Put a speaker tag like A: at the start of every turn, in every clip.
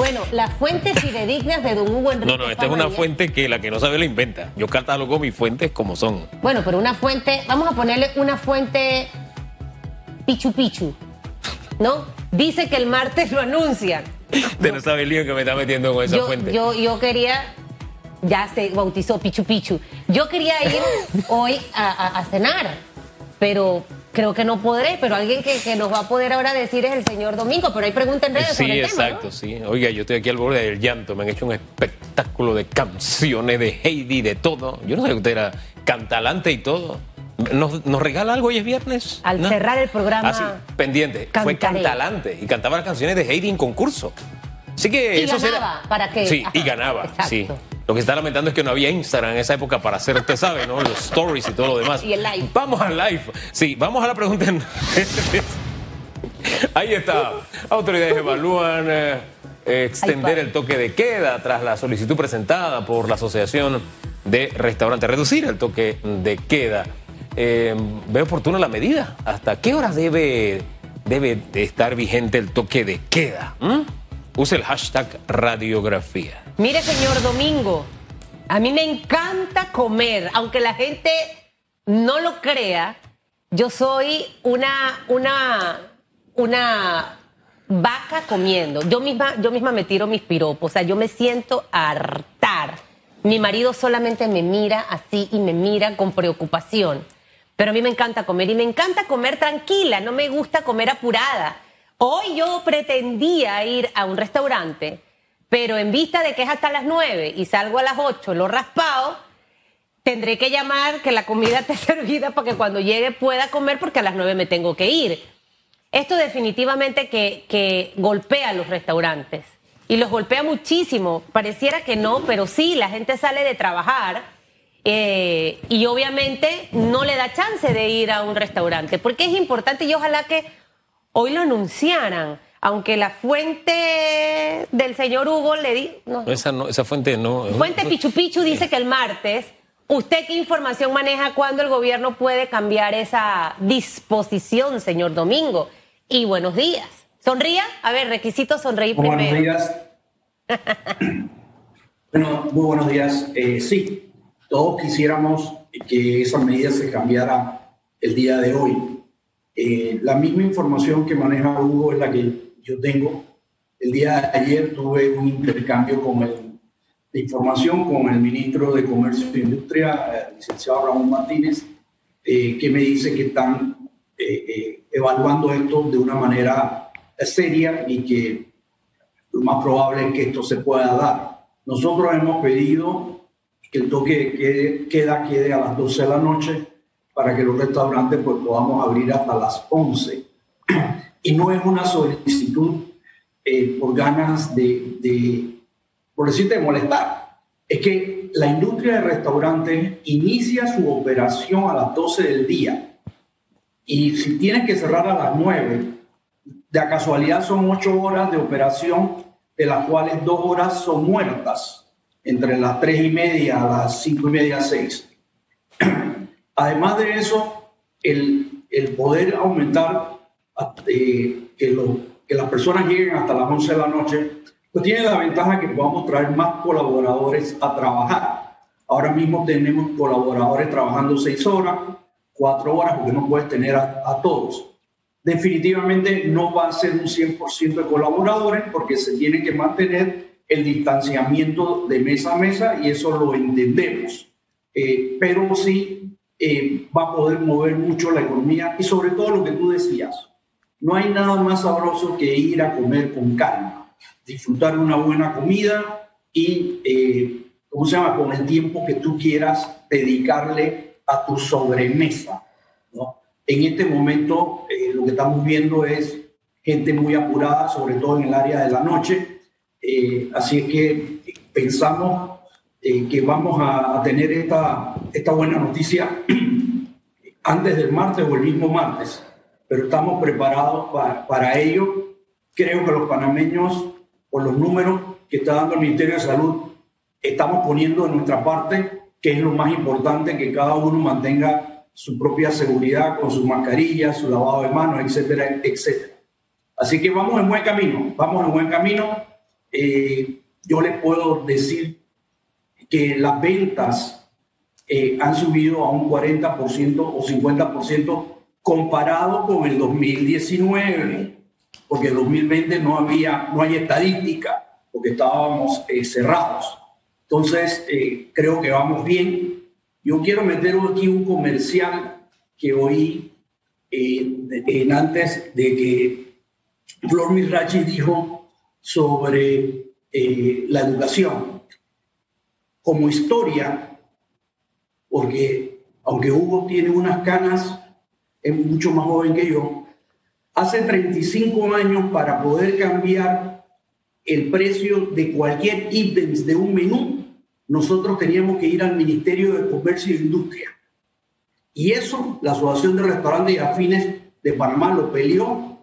A: Bueno, las fuentes fidedignas de don Hugo Enrique.
B: No, no, esta es una fuente que la que no sabe la inventa. Yo catalogo mis fuentes como son.
A: Bueno, pero una fuente, vamos a ponerle una fuente pichu pichu, ¿no? Dice que el martes lo anuncian.
B: Usted no sabe el lío que me está metiendo con esa
A: yo,
B: fuente.
A: Yo, yo quería, ya se bautizó Pichu Pichu. Yo quería ir hoy a, a- a cenar, pero creo que no podré. Pero alguien que, que nos va a poder ahora decir es el señor Domingo. Pero hay preguntas en redes
B: Sí,
A: sobre el tema,
B: exacto,
A: ¿no?
B: sí. Oiga, yo estoy aquí al borde del llanto. Me han hecho un espectáculo de canciones, de Heidi, de todo. Yo no sabía que usted era cantalante y todo. ¿Nos, nos regala algo hoy es viernes?
A: Al
B: ¿No?
A: cerrar el programa,
B: Ah, sí, pendiente. Fue cantalante y cantaba las canciones de Heidi en concurso. Así que
A: Y
B: eso
A: ganaba,
B: será-
A: ¿para qué?
B: Sí, y ganaba,
A: exacto.
B: sí. Lo que está lamentando es que no había Instagram en esa época para hacer, usted sabe, ¿no? Los stories y todo lo demás.
A: Y el live.
B: Vamos al live. Sí, vamos a la pregunta. en- Ahí está. Autoridades evalúan eh, extender el toque de queda tras la solicitud presentada por la Asociación de Restaurantes. Reducir el toque de queda. Eh, ¿Ve oportuna la medida? ¿Hasta qué horas debe, debe de estar vigente el toque de queda? ¿Mm? Use el hashtag radiografía.
A: Mire, señor Domingo, a mí me encanta comer, aunque la gente no lo crea. Yo soy una, una, una vaca comiendo. Yo misma, yo misma me tiro mis piropos. O sea, yo me siento hartar. Mi marido solamente me mira así y me mira con preocupación. Pero a mí me encanta comer y me encanta comer tranquila, no me gusta comer apurada. Hoy yo pretendía ir a un restaurante, pero en vista de que es hasta las 9 y salgo a las 8, lo raspado, tendré que llamar que la comida esté servida para que cuando llegue pueda comer porque a las 9 me tengo que ir. Esto definitivamente que, que golpea a los restaurantes y los golpea muchísimo. Pareciera que no, pero sí, la gente sale de trabajar eh, y obviamente no le da chance de ir a un restaurante porque es importante y ojalá que hoy lo anunciaran. Aunque la fuente del señor Hugo le di... no,
B: Esa, no, esa fuente no.
A: Fuente Pichu Pichu dice que el martes, ¿usted qué información maneja cuando el gobierno puede cambiar esa disposición, señor Domingo? Y buenos días. Sonría, a ver, requisito sonreír
C: Muy
A: primero.
C: buenos días. bueno, muy buenos días. Eh, sí, todos quisiéramos que esa medida se cambiara el día de hoy. Eh, la misma información que maneja Hugo es la que yo tengo. El día de ayer tuve un intercambio con el, de información con el ministro de Comercio e Industria, eh, licenciado Ramón Martínez, eh, que me dice que están eh, eh, evaluando esto de una manera seria y que lo más probable es que esto se pueda dar. Nosotros hemos pedido que el toque de queda quede a las 12 de la noche para que los restaurantes pues, podamos abrir hasta las 11. Y no es una solicitud eh, por ganas de, de, por decirte, de molestar. Es que la industria de restaurantes inicia su operación a las 12 del día. Y si tienes que cerrar a las 9, de casualidad son 8 horas de operación, de las cuales 2 horas son muertas, entre las 3 y media a las 5 y media, 6. Además de eso, el, el poder aumentar eh, que, lo- que las personas lleguen hasta las 11 de la noche, pues tiene la ventaja que podamos traer más colaboradores a trabajar. Ahora mismo tenemos colaboradores trabajando 6 horas, 4 horas, porque no puedes tener a, a todos. Definitivamente no va a ser un 100% de colaboradores porque se tiene que mantener el distanciamiento de mesa a mesa y eso lo entendemos. Eh, pero sí eh, va a poder mover mucho la economía y sobre todo lo que tú decías, no hay nada más sabroso que ir a comer con calma, disfrutar una buena comida y, eh, ¿cómo se llama?, con el tiempo que tú quieras dedicarle a tu sobremesa. ¿no? En este momento eh, lo que estamos viendo es gente muy apurada, sobre todo en el área de la noche, eh, así es que pensamos eh, que vamos a, tener esta, esta buena noticia antes del martes o el mismo martes, pero estamos preparados pa- para ello. Creo que los panameños, por los números que está dando el Ministerio de Salud, estamos poniendo de nuestra parte, que es lo más importante, que cada uno mantenga su propia seguridad con su mascarilla, su lavado de manos, etcétera, etcétera. Así que vamos en buen camino, vamos en buen camino. eh, yo les puedo decir que las ventas eh, han subido a un 40% o 50% comparado con el 2019, porque en 2020 no había, no hay estadística, porque estábamos eh, cerrados. Entonces, creo que vamos bien. Yo quiero meter aquí un comercial que oí en antes de que Flor Mirachi dijo sobre eh, la educación. Como historia, porque aunque Hugo tiene unas canas, es mucho más joven que yo, hace 35 años para poder cambiar el precio de cualquier ítem de un menú, nosotros teníamos que ir al Ministerio de Comercio e Industria. Y eso, la Asociación de Restaurantes y Afines de Panamá lo peleó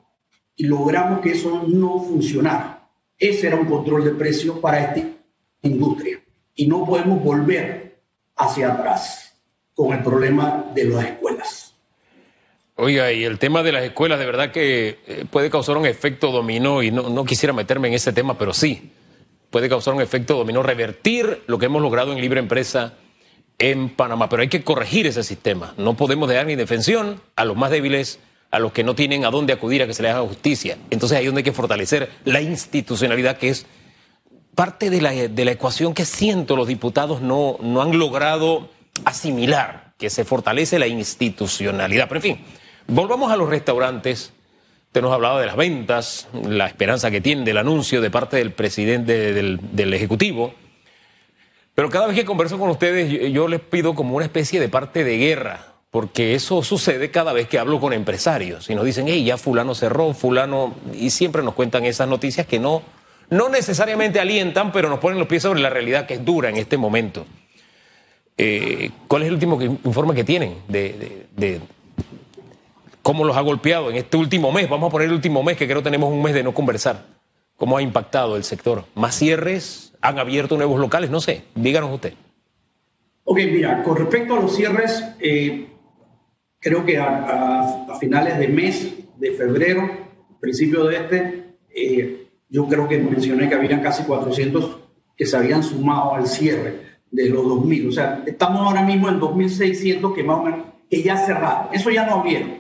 C: y logramos que eso no funcionara. Ese era un control de precios para esta industria. Y no podemos volver hacia atrás con el problema de las escuelas.
B: Oiga, y el tema de las escuelas de verdad que eh, puede causar un efecto dominó y no, no quisiera meterme en ese tema, pero sí, puede causar un efecto dominó, revertir lo que hemos logrado en libre empresa en Panamá. Pero hay que corregir ese sistema. No podemos dejar ni defensión a los más débiles a los que no tienen a dónde acudir a que se les haga justicia. Entonces ahí donde hay que fortalecer la institucionalidad, que es parte de la, de la ecuación que siento los diputados no, no han logrado asimilar, que se fortalece la institucionalidad. Pero en fin, volvamos a los restaurantes. Usted nos hablaba de las ventas, la esperanza que tiene del anuncio de parte del presidente del, del Ejecutivo. Pero cada vez que converso con ustedes, yo, yo les pido como una especie de parte de guerra porque eso sucede cada vez que hablo con empresarios y nos dicen, hey, ya fulano cerró, fulano, y siempre nos cuentan esas noticias que no, no necesariamente alientan, pero nos ponen los pies sobre la realidad que es dura en este momento. Eh, ¿Cuál es el último informe que tienen de, cómo los ha golpeado en este último mes? Vamos a poner el último mes, que creo tenemos un mes de no conversar. ¿Cómo ha impactado el sector? ¿Más cierres? ¿Han abierto nuevos locales? No sé, díganos usted.
C: Ok, mira, con respecto a los cierres, eh, creo que a, finales de mes de febrero, principio de este, eh, yo creo que mencioné que habían casi 400 que se habían sumado al cierre de los 2.000. O sea, estamos ahora mismo en 2.600 que más o menos que ya cerraron. Eso ya no abrieron.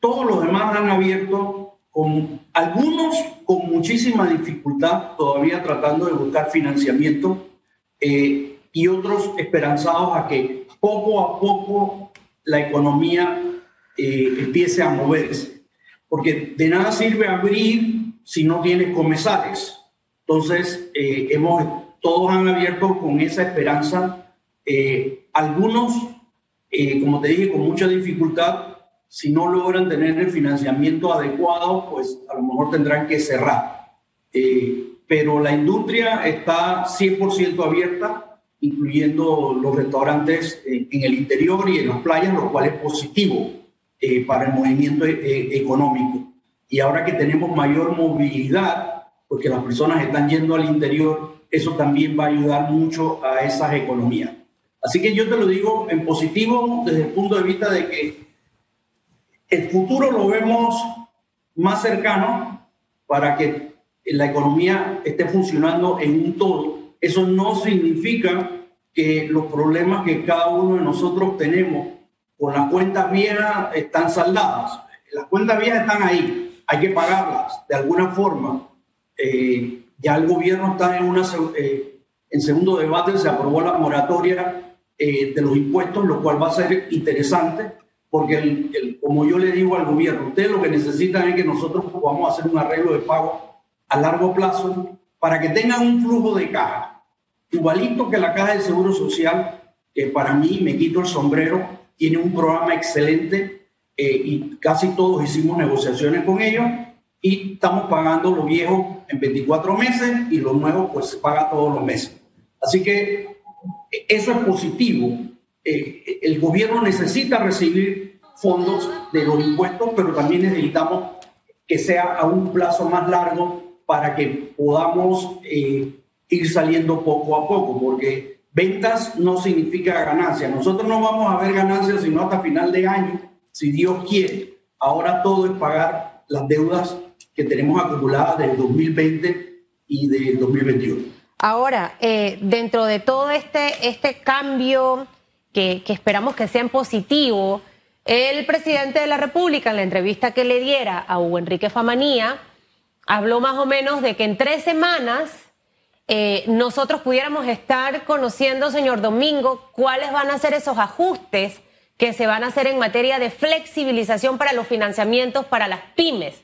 C: Todos los demás han abierto, con, algunos con muchísima dificultad, todavía tratando de buscar financiamiento, eh, y otros esperanzados a que poco a poco la economía eh, empiece a moverse. Porque de nada sirve abrir si no tienes comensales. Entonces, eh, hemos, todos han abierto con esa esperanza. Eh, algunos, como te dije, con mucha dificultad, si no logran tener el financiamiento adecuado, pues a lo mejor tendrán que cerrar. pero la industria está 100% abierta incluyendo los restaurantes en, el interior y en las playas, lo cual es positivo eh, para el movimiento eh, económico. Y ahora que tenemos mayor movilidad, porque las personas están yendo al interior, eso también va a ayudar mucho a esas economías. Así que yo te lo digo en positivo desde el punto de vista de que el futuro lo vemos más cercano para que la economía esté funcionando en un todo eso no significa que los problemas que cada uno de nosotros tenemos con las cuentas viejas están saldadas. Las cuentas viejas están ahí, hay que pagarlas de alguna forma. Eh, ya el gobierno está en, una, eh, en segundo debate, se aprobó la moratoria eh, de los impuestos, lo cual va a ser interesante, porque como yo le digo al gobierno, ustedes lo que necesitan es que nosotros podamos hacer un arreglo de pago a largo plazo para que tengan un flujo de caja igualito que la Caja del Seguro Social, que para mí me quito el sombrero, tiene un programa excelente eh, y casi todos hicimos negociaciones con ellos y estamos pagando los viejos en 24 meses y los nuevos pues se paga todos los meses. Así que eso es positivo. Eh, el gobierno necesita recibir fondos de los impuestos, pero también necesitamos que sea a un plazo más largo para que podamos eh, ir saliendo poco a poco, porque ventas no significa ganancia. Nosotros no vamos a ver ganancias sino hasta final de año, si Dios quiere. Ahora todo es pagar las deudas que tenemos acumuladas del 2020 y del 2021.
A: Ahora, eh, dentro de todo este, este cambio que, que esperamos que sea positivo, el presidente de la República, en la entrevista que le diera a Hugo Enrique Famanía, habló más o menos de que en tres semanas eh, nosotros pudiéramos estar conociendo, señor Domingo, cuáles van a ser esos ajustes que se van a hacer en materia de flexibilización para los financiamientos para las pymes,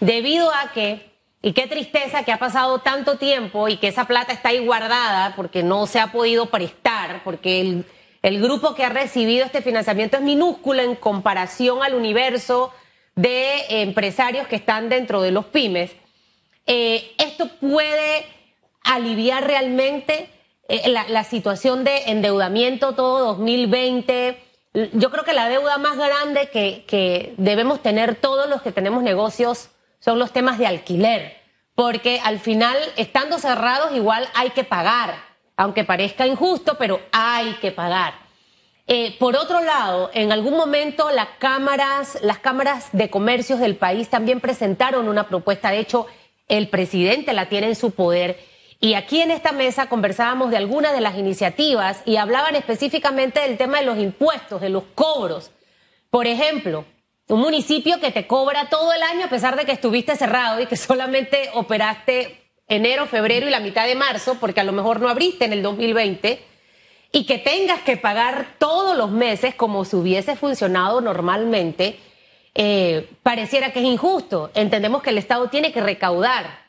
A: debido a que, y qué tristeza que ha pasado tanto tiempo y que esa plata está ahí guardada porque no se ha podido prestar, porque el grupo que ha recibido este financiamiento es minúsculo en comparación al universo de empresarios que están dentro de los pymes. Eh, esto puede aliviar realmente eh, la, situación de endeudamiento todo 2020. Yo creo que la deuda más grande que, que debemos tener todos los que tenemos negocios son los temas de alquiler, porque al final, estando cerrados, igual hay que pagar aunque parezca injusto, pero hay que pagar. Eh, por otro lado, en algún momento las cámaras, las cámaras de comercios del país también presentaron una propuesta. De hecho, el presidente la tiene en su poder. Y aquí en esta mesa conversábamos de algunas de las iniciativas y hablaban específicamente del tema de los impuestos, de los cobros. Por ejemplo, un municipio que te cobra todo el año a pesar de que estuviste cerrado y que solamente operaste enero, febrero y la mitad de marzo, porque a lo mejor no abriste en el 2020, y que tengas que pagar todos los meses como si hubiese funcionado normalmente, eh, pareciera que es injusto. Entendemos que el Estado tiene que recaudar,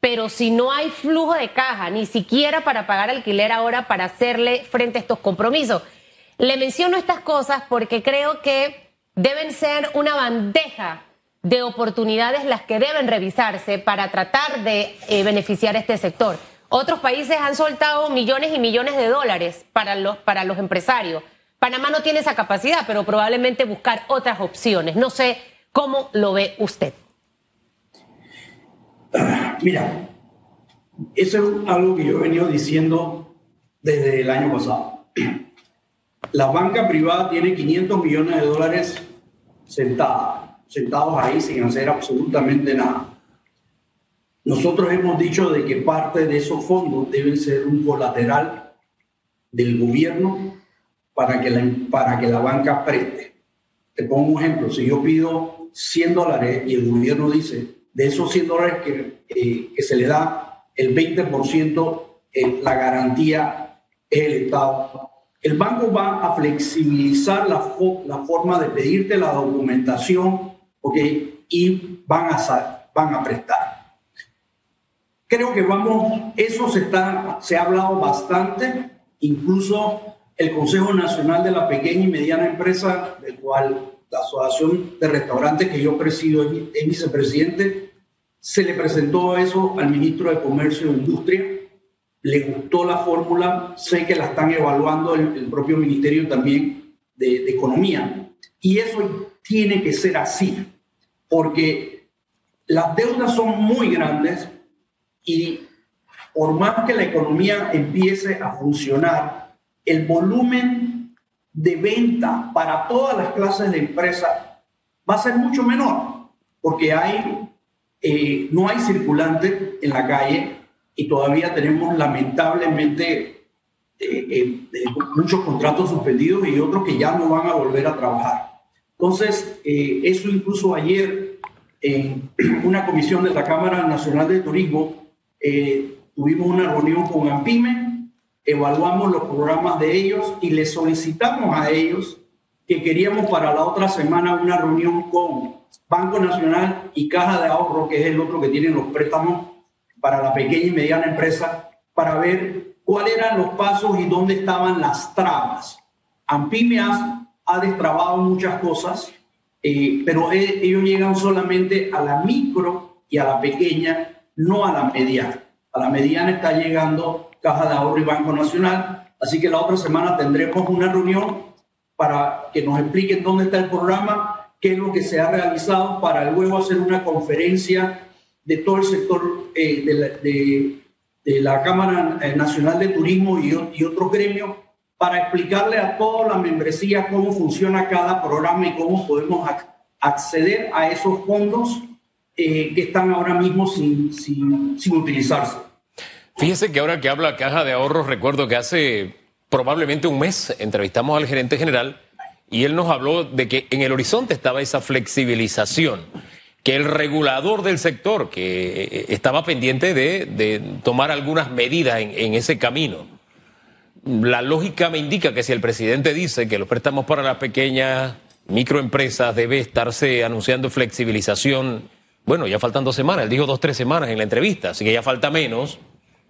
A: pero si no hay flujo de caja, ni siquiera para pagar alquiler ahora para hacerle frente a estos compromisos. Le menciono estas cosas porque creo que deben ser una bandeja de oportunidades las que deben revisarse para tratar de eh, beneficiar a este sector. Otros países han soltado millones y millones de dólares para los, para los empresarios. Panamá no tiene esa capacidad, pero probablemente buscar otras opciones. No sé cómo lo ve usted.
C: Mira, eso es algo que yo he venido diciendo desde el año pasado. La banca privada tiene 500 millones de dólares sentados sentados ahí sin hacer absolutamente nada. Nosotros hemos dicho de que parte de esos fondos deben ser un colateral del gobierno para que la, para que la banca preste. Te pongo un ejemplo, si yo pido 100 dólares y el gobierno dice, de esos 100 dólares que, eh, que se le da, el 20% eh, la garantía es el Estado. El banco va a flexibilizar la, la forma de pedirte la documentación y van a, van a prestar. Creo que vamos, eso se, está, se ha hablado bastante, incluso el Consejo Nacional de la Pequeña y Mediana Empresa, del cual la Asociación de Restaurantes que yo presido es vicepresidente, se le presentó eso al ministro de Comercio e Industria, le gustó la fórmula, sé que la están evaluando el, propio ministerio también de, Economía. Y eso tiene que ser así porque las deudas son muy grandes y por más que la economía empiece a funcionar, el volumen de venta para todas las clases de empresas va a ser mucho menor, porque hay, eh, no hay circulante en la calle y todavía tenemos lamentablemente eh, eh, muchos contratos suspendidos y otros que ya no van a volver a trabajar. Entonces, eso incluso ayer en una comisión de la Cámara Nacional de Turismo, tuvimos una reunión con AMPIME, evaluamos los programas de ellos y les solicitamos a ellos que queríamos para la otra semana una reunión con Banco Nacional y Caja de Ahorro, que es el otro que tiene los préstamos para la pequeña y mediana empresa, para ver cuáles eran los pasos y dónde estaban las trabas. AMPIME ha ha destrabado muchas cosas, eh, pero e, ellos llegan solamente a la micro y a la pequeña, no a la mediana. A la mediana está llegando Caja de Ahorro y Banco Nacional, así que la otra semana tendremos una reunión para que nos expliquen dónde está el programa, qué es lo que se ha realizado, para luego hacer una conferencia de todo el sector eh, de, la, Cámara Nacional de Turismo y, y otros gremios para explicarle a toda la membresía cómo funciona cada programa y cómo podemos acceder a esos fondos eh, que están ahora mismo sin, sin, sin, utilizarse.
B: Fíjese que ahora que habla Caja de Ahorros, recuerdo que hace probablemente un mes entrevistamos al gerente general y él nos habló de que en el horizonte estaba esa flexibilización, que el regulador del sector, que eh, estaba pendiente de, tomar algunas medidas en, en ese camino. La lógica me indica que si el presidente dice que los préstamos para las pequeñas microempresas debe estarse anunciando flexibilización, bueno, ya faltan dos semanas, él dijo dos, tres semanas en la entrevista, así que ya falta menos.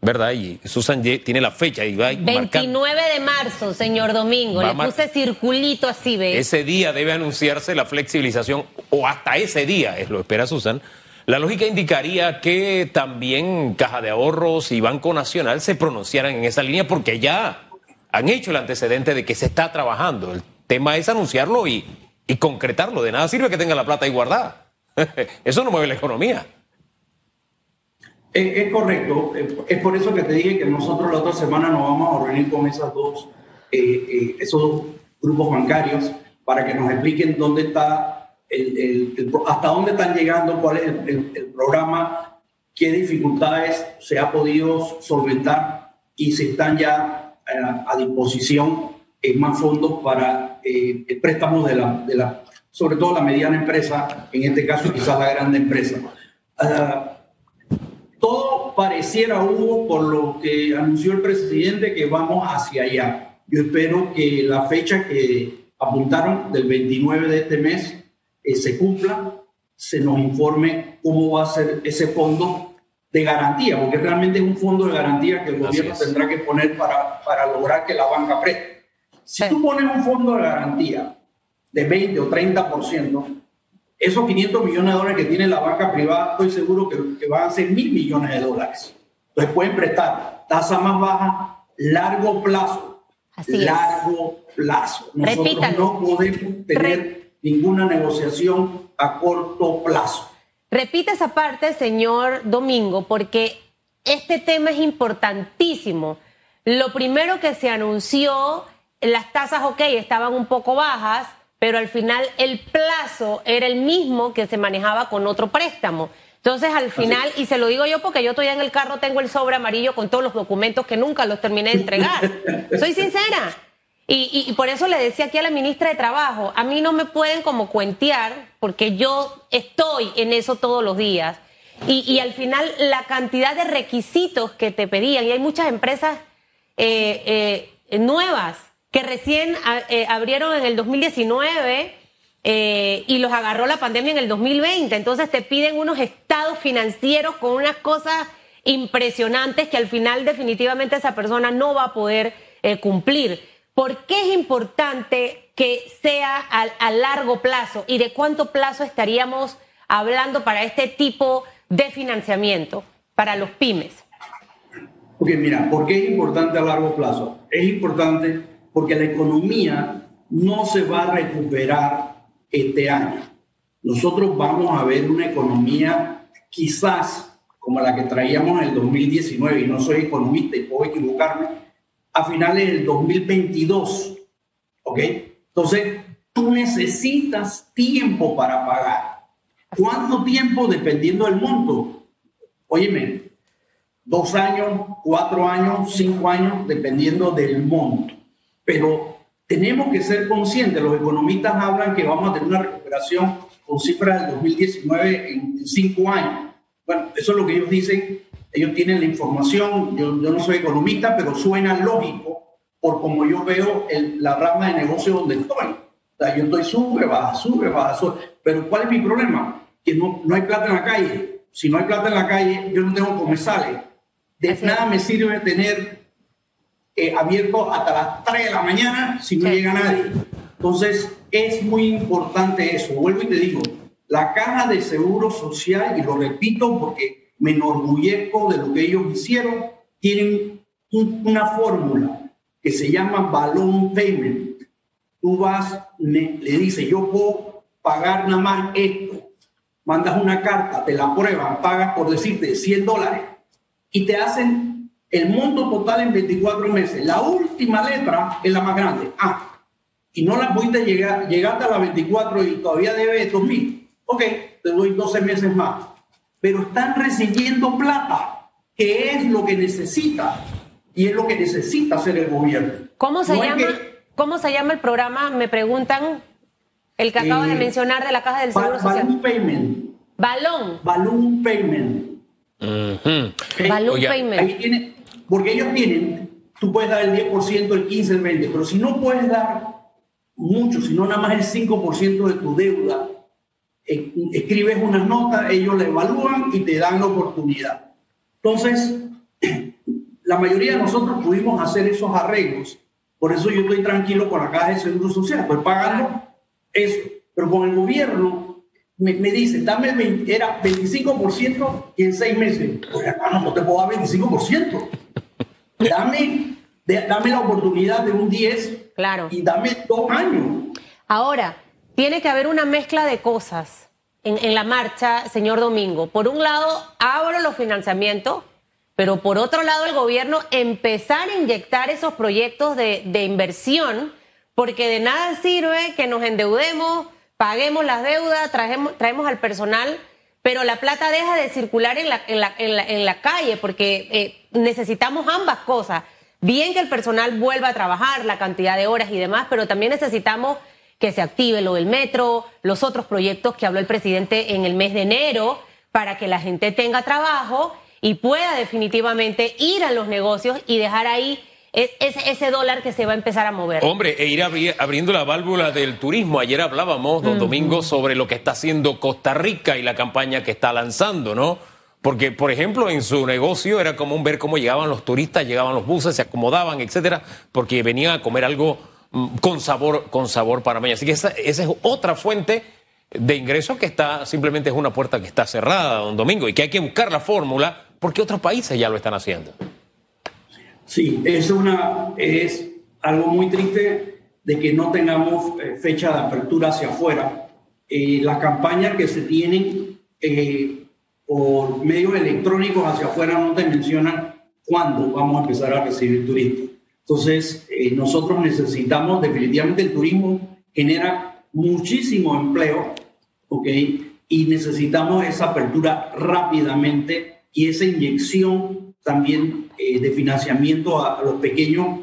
B: ¿Verdad? Y Susan tiene la fecha y va
A: 29 de marzo, señor Domingo. Le puse circulito así, ¿ves?
B: Ese día debe anunciarse la flexibilización, o hasta ese día, es lo espera Susan. La lógica indicaría que también Caja de Ahorros y Banco Nacional se pronunciaran en esa línea porque ya han hecho el antecedente de que se está trabajando. El tema es anunciarlo y, y concretarlo. De nada sirve que tenga la plata ahí guardada. Eso no mueve la economía.
C: Es, correcto. Es por eso que te dije que nosotros la otra semana nos vamos a reunir con esas dos, eh, eh, esos dos grupos bancarios para que nos expliquen dónde está, el, hasta dónde están llegando, cuál es el, programa, qué dificultades se ha podido solventar y si están ya eh, a disposición en más fondos para el préstamo de la, de la, sobre todo la mediana empresa, en este caso quizás la grande empresa. Ah, pareciera, Hugo, por lo que anunció el presidente, que vamos hacia allá. Yo espero que la fecha que apuntaron del 29 de este mes eh, se cumpla, se nos informe cómo va a ser ese fondo de garantía, porque realmente es un fondo de garantía que el gobierno tendrá que poner para, para lograr que la banca preste. Si tú pones un fondo de garantía de 20 o 30%, esos 500 millones de dólares que tiene la banca privada, estoy seguro que, van a ser mil millones de dólares. Entonces pueden prestar tasa más baja, largo plazo. Así largo plazo. Nosotros no podemos tener ninguna negociación a corto plazo.
A: Repite esa parte, señor Domingo, porque este tema es importantísimo. Lo primero que se anunció, las tasas, ok, estaban un poco bajas, pero al final el plazo era el mismo que se manejaba con otro préstamo. Entonces, al final, y se lo digo yo porque yo todavía en el carro tengo el sobre amarillo con todos los documentos que nunca los terminé de entregar. Soy sincera. Y, por eso le decía aquí a la ministra de Trabajo, a mí no me pueden como cuentear, porque yo estoy en eso todos los días. Y, al final, la cantidad de requisitos que te pedían, y hay muchas empresas eh, eh, nuevas que recién eh, abrieron en el 2019 eh, y los agarró la pandemia en el 2020. Entonces te piden unos estados financieros con unas cosas impresionantes que al final definitivamente esa persona no va a poder eh, cumplir. ¿Por qué es importante que sea a, largo plazo y de cuánto plazo estaríamos hablando para este tipo de financiamiento para los pymes?
C: Ok, mira, ¿por qué es importante a largo plazo? Es importante porque la economía no se va a recuperar este año. Nosotros vamos a ver una economía quizás como la que traíamos en el 2019, y no soy economista y puedo equivocarme, a finales del 2022. ¿Ok? Entonces, tú necesitas tiempo para pagar. ¿Cuánto tiempo? Dependiendo del monto. Óyeme, dos años, cuatro años, cinco años, dependiendo del monto. Pero tenemos que ser conscientes, los economistas hablan que vamos a tener una recuperación con cifras del 2019 en, cinco años. Bueno, eso es lo que ellos dicen, ellos tienen la información, yo, yo no soy economista, pero suena lógico por como yo veo la rama de negocio donde estoy. O sea, yo estoy sube, baja, sube, baja, sube. Pero ¿cuál es mi problema? Que no, no hay plata en la calle. Si no hay plata en la calle, yo no tengo comensales. De nada me sirve tener eh, abierto hasta las 3 de la mañana si no llega nadie. Entonces, es muy importante eso. Vuelvo y te digo, la caja de seguro social, y lo repito porque me enorgullezco de lo que ellos hicieron, tienen una fórmula que se llama balón payment. Tú vas, le dices, yo puedo pagar nada más esto. Mandas una carta, te la prueban, pagas por decirte 100 dólares y te hacen el monto total en 24 meses. La última letra es la más grande, A. Y no la pudiste llegar, llegaste a la 24 y todavía debe 2.000. Ok, te doy 12 meses más. Pero están recibiendo plata. qué es lo que necesita y es lo que necesita hacer el gobierno.
A: ¿Cómo se, llama, ¿cómo se llama el programa? Me preguntan, el que acaba de eh, mencionar de la Caja del Seguro Social.
C: Balloon Payment.
A: Balón.
C: Balloon Payment.
A: Balloon Payment.
C: Porque ellos tienen, tú puedes dar el 10%, el 15%, el 20%, pero si no puedes dar mucho, sino nada más el 5% de tu deuda, eh, escribes unas notas, ellos la evalúan y te dan la oportunidad. Entonces, la mayoría de nosotros pudimos hacer esos arreglos. Por eso yo estoy tranquilo con la caja de seguro social, estoy pagando eso. Pero con el gobierno me, me dice, dame el era 25% y en seis meses. Pues hermano, no te puedo dar 25%. Dame, dame la oportunidad de un 10
A: claro.
C: y dame dos años.
A: Ahora, tiene que haber una mezcla de cosas en, en la marcha, señor Domingo. Por un lado, abro los financiamientos pero por otro lado el gobierno empezar a inyectar esos proyectos de, inversión, porque de nada sirve que nos endeudemos, paguemos las deudas, traemos, traemos al personal, pero la plata deja de circular en la, en la, en la, calle, porque eh, necesitamos ambas cosas. Bien que el personal vuelva a trabajar, la cantidad de horas y demás, pero también necesitamos que se active lo del metro, los otros proyectos que habló el presidente en el mes de enero, para que la gente tenga trabajo y pueda definitivamente ir a los negocios y dejar ahí ese, ese, dólar que se va a empezar a mover.
B: Hombre, e ir abriendo la válvula del turismo. Ayer hablábamos, don Domingo, sobre lo que está haciendo Costa Rica y la campaña que está lanzando, ¿no? Porque, por ejemplo, en su negocio era común ver cómo llegaban los turistas, llegaban los buses, se acomodaban, etcétera, porque venían a comer algo mm, con sabor, con sabor panameño. Así que esa, esa es otra fuente de ingresos que está, simplemente es una puerta que está cerrada, don Domingo, y que hay que buscar la fórmula porque otros países ya lo están haciendo.
C: Sí, es, una, es algo muy triste de que no tengamos eh, fecha de apertura hacia afuera. Eh, las campañas que se tienen eh, por medios electrónicos hacia afuera no te mencionan cuándo vamos a empezar a recibir turistas. Entonces, nosotros necesitamos, definitivamente el turismo genera muchísimo empleo, ¿ok? Y necesitamos esa apertura rápidamente y esa inyección también eh, de financiamiento a, los pequeños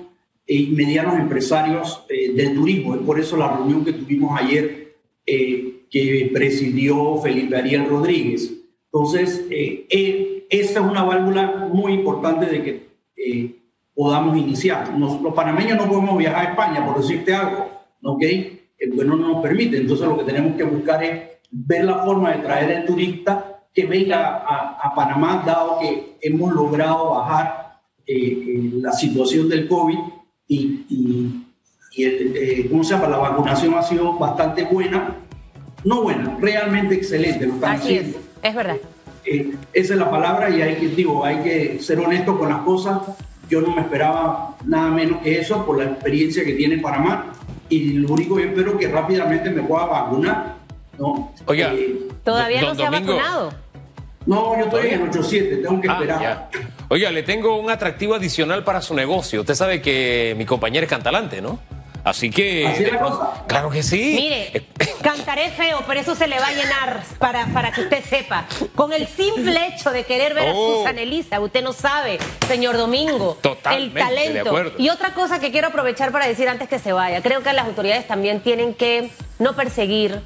C: y medianos empresarios eh, del turismo. Es por eso la reunión que tuvimos ayer eh, que presidió Felipe Ariel Rodríguez. Entonces, esta es una válvula muy importante de que podamos iniciar. los panameños no podemos viajar a España, por decirte algo, ¿ok? El bueno no nos permite. Entonces, lo que tenemos que buscar es ver la forma de traer el turista que venga a, Panamá, dado que hemos logrado bajar eh, eh, la situación del COVID y, y, eh, ¿cómo se llama? La vacunación ha sido bastante buena, no buena, realmente excelente. Lo
A: Así es, es verdad.
C: esa es la palabra y hay que, digo, hay que ser honesto con las cosas. Yo no me esperaba nada menos que eso por la experiencia que tiene Panamá y lo único que espero que rápidamente me pueda vacunar. ¿no?
B: Oiga,
A: todavía no se ha vacunado.
C: No, yo estoy en 8.7, tengo que ah, esperar.
B: Oiga, le tengo un atractivo adicional para su negocio. Usted sabe que mi compañera es cantalante, ¿no? Así que.
C: ¿Así la cosa?
B: Claro que sí.
A: Mire, eh, cantaré feo, pero eso se le va a llenar para, para que usted sepa. Con el simple hecho de querer ver a oh. Susan Elisa, usted no sabe, señor Domingo,
B: Totalmente
A: el talento. y otra cosa que quiero aprovechar para decir antes que se vaya, creo que las autoridades también tienen que no perseguir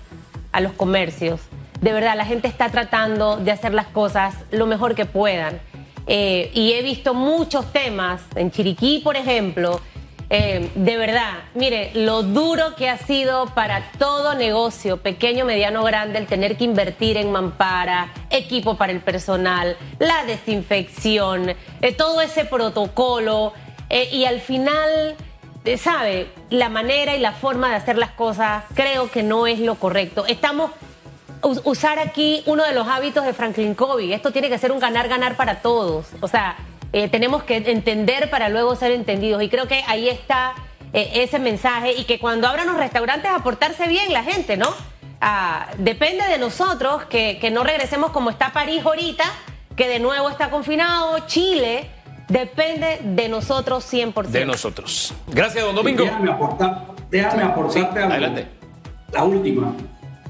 A: a los comercios de verdad, la gente está tratando de hacer las cosas lo mejor que puedan. Eh, y he visto muchos temas, en Chiriquí, por ejemplo, eh, de verdad, mire, lo duro que ha sido para todo negocio, pequeño, mediano, grande, el tener que invertir en mampara, equipo para el personal, la desinfección, eh, todo ese protocolo. y al final, ¿sabe? La manera y la forma de hacer las cosas creo que no es lo correcto. Estamos usar aquí uno de los hábitos de Franklin Covey. Esto tiene que ser un ganar-ganar para todos. O sea, eh, tenemos que entender para luego ser entendidos. Y creo que ahí está eh, ese mensaje. Y que cuando abran los restaurantes, aportarse bien la gente, ¿no? Ah, depende de nosotros que, no regresemos como está París ahorita, que de nuevo está confinado, Chile. Depende de nosotros 100%.
B: De nosotros. Gracias, don Domingo.
C: Déjame aportar, déjame aportarte
B: Adelante.
C: La última.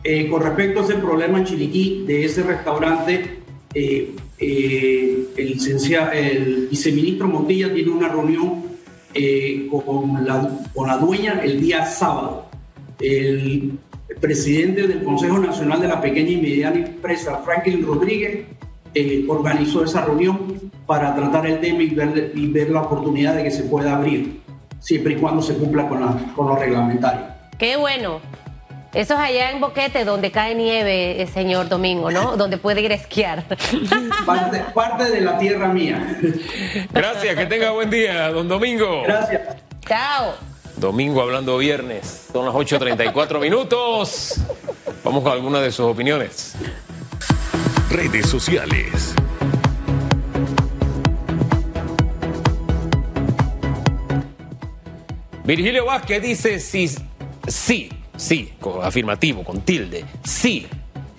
C: Eh, con respecto a ese problema en Chiriquí de ese restaurante, eh, eh, el, licenciado, el viceministro Montilla tiene una reunión con, la, con la dueña el día sábado. El presidente del Consejo Nacional de la Pequeña y Mediana Empresa, Franklin Rodríguez, organizó esa reunión para tratar el tema y ver, la oportunidad de que se pueda abrir, siempre y cuando se cumpla con, la, con los reglamentarios.
A: Qué bueno. Eso es allá en Boquete, donde cae nieve, eh, señor Domingo, ¿no? donde puede ir a esquiar.
C: Parte, de la tierra mía.
B: Gracias, que tenga buen día, don Domingo.
C: Gracias.
A: Chao.
B: Domingo hablando viernes. Son las 8.34 minutos. Vamos con algunas de sus opiniones.
D: Redes sociales.
B: Virgilio Vázquez dice sí, sí, sí, afirmativo, con tilde, sí.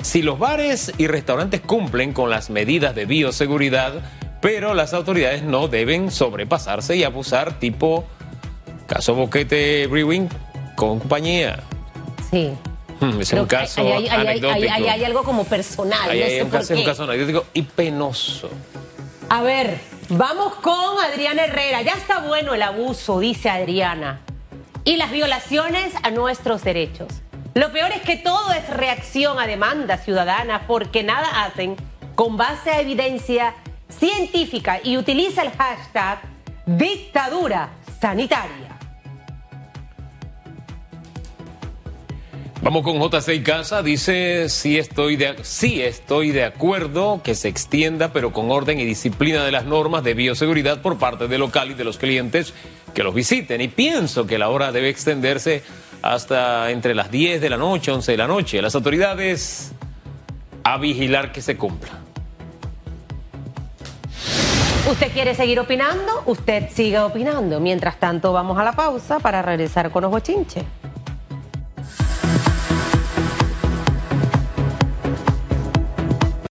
B: Si los bares y restaurantes cumplen con las medidas de bioseguridad, pero las autoridades no deben sobrepasarse y abusar tipo caso Boquete Brewing compañía.
A: Sí.
B: Hmm, es un caso
A: hay, anecdótico. Hay, algo como personal.
B: es un caso anecdótico y penoso.
A: A ver, vamos con Adriana Herrera. Ya está bueno el abuso, dice Adriana. Y las violaciones a nuestros derechos. Lo peor es que todo es reacción a demandas ciudadanas porque nada hacen con base a evidencia científica y utiliza el hashtag dictadura sanitaria.
B: Vamos con J6 Casa, dice, sí estoy, de, sí estoy de acuerdo que se extienda, pero con orden y disciplina de las normas de bioseguridad por parte del local y de los clientes que los visiten. Y pienso que la hora debe extenderse hasta entre las 10 de la noche, 11 de la noche. Las autoridades a vigilar que se cumpla.
A: ¿Usted quiere seguir opinando? Usted siga opinando. Mientras tanto, vamos a la pausa para regresar con los bochinches.